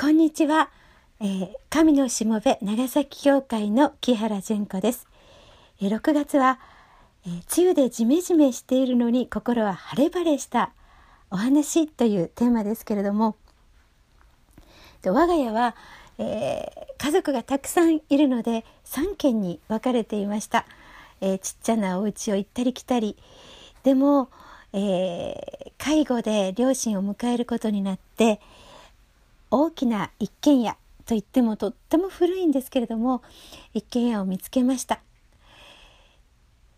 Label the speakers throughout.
Speaker 1: こんにちは、えー、神のしもべ長崎教会の木原純子です、えー、6月は、えー、梅雨でジメジメしているのに心は晴れ晴れしたお話というテーマですけれども我が家は、えー、家族がたくさんいるので3軒に分かれていました、えー、ちっちゃなお家を行ったり来たり。でも、えー、介護で両親を迎えることになって大きな一軒家といってもとっても古いんですけれども一軒家を見つけました。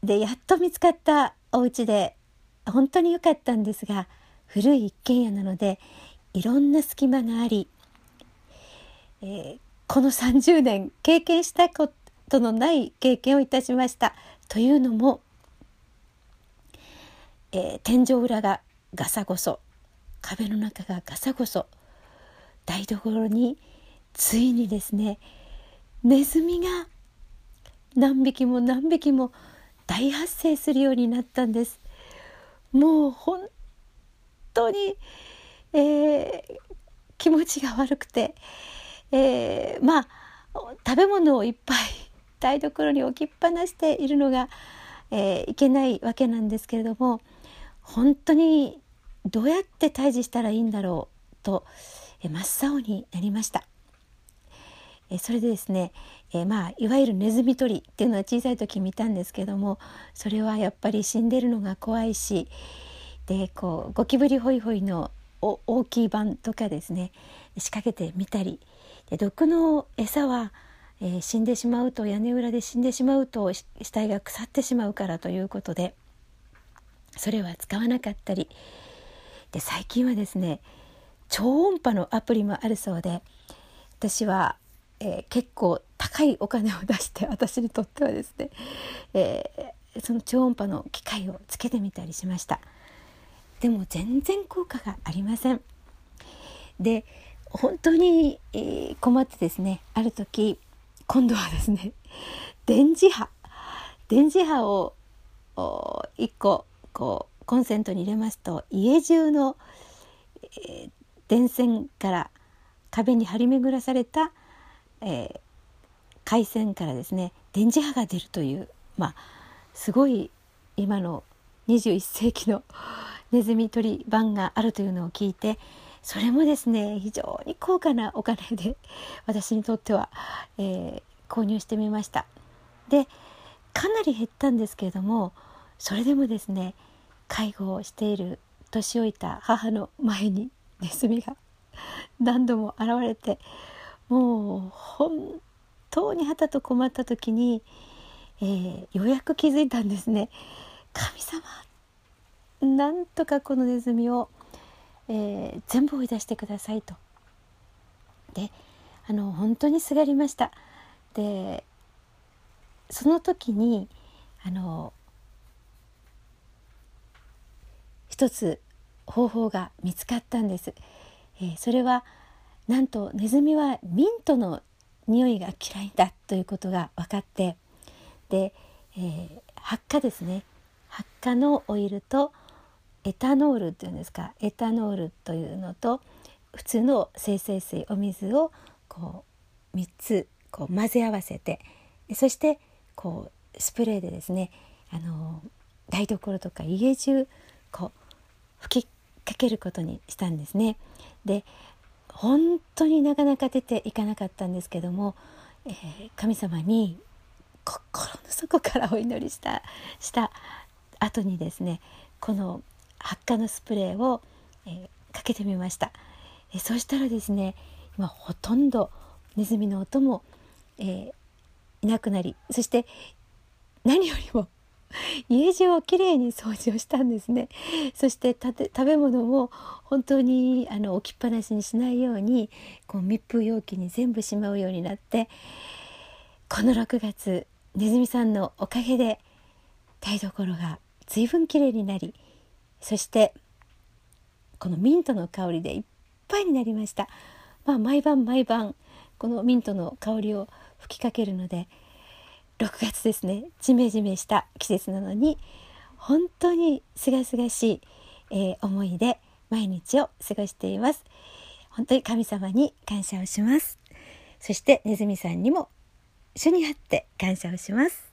Speaker 1: でやっと見つかったお家で本当に良かったんですが古い一軒家なのでいろんな隙間があり、えー、この30年経験したことのない経験をいたしました。というのも、えー、天井裏がガサゴソ壁の中がガサゴソ台所についにですねネズミが何匹も何匹も大発生するようになったんです。もう本当に、えー、気持ちが悪くて、えー、まあ食べ物をいっぱい台所に置きっぱなしているのが、えー、いけないわけなんですけれども本当にどうやって退治したらいいんだろうと、真っ青になりました。それでですね、えまあいわゆるネズミ捕りっていうのは小さい時見たんですけどもそれはやっぱり死んでるのが怖いしでこうゴキブリホイホイの大きい版とかですね仕掛けてみたりで毒の餌は、えー、死んでしまうと屋根裏で死んでしまうと死体が腐ってしまうからということでそれは使わなかったりで最近はですね超音波のアプリもあるそうで私は、えー、結構高いお金を出して 私にとってはですね、えー、その超音波の機械をつけてみたりしました。でも全然効果がありません。で本当に、困ってですねある時今度はですね 電磁波電磁波を1個こうコンセントに入れますと家中の、えー、電線から壁に張り巡らされた、えー、回線からですね電磁波が出るというまあすごい今の21世紀のネズミ捕り版があるというのを聞いてそれもですね非常に高価なお金で私にとっては、えー、購入してみました。でかなり減ったんですけれどもそれでもですね介護をしている年老いた母の前にネズミが何度も現れてもう本当にはたと困った時に、えー、ようやく気づいたんですね。神様なんとかこのネズミを、えー、全部追い出してくださいと。であの本当にすがりました。でその時にあの一つ方法が見つかったんです。えー、それはなんとネズミはミントの匂いが嫌いだということが分かってで、えー、発火ですね発火のオイルとエタノールっていうんですかエタノールというのと普通の精製水お水をこう3つこう混ぜ合わせてそしてこうスプレーでですねあの台所とか家中こう吹きかけることにしたんですね。で本当になかなか出ていかなかったんですけども、えー、神様に心の底からお祈りしたした後にですねこの発火のスプレーを、えー、かけてみました、えー、そしたらですね今ほとんどネズミの音も、えー、いなくなりそして何よりも家中をきれいに掃除をしたんですね そして食べ物も本当にあの置きっぱなしにしないようにこう密封容器に全部しまうようになってこの6月ネズミさんのおかげで台所が随分きれいになりそしてこのミントの香りでいっぱいになりました。まあ、毎晩毎晩このミントの香りを吹きかけるので6月ですね。ジメジメした季節なのに本当にすがすがしい、えー、思いで毎日を過ごしています。本当に神様に感謝をします。そしてネズミさんにも主にあって感謝をします。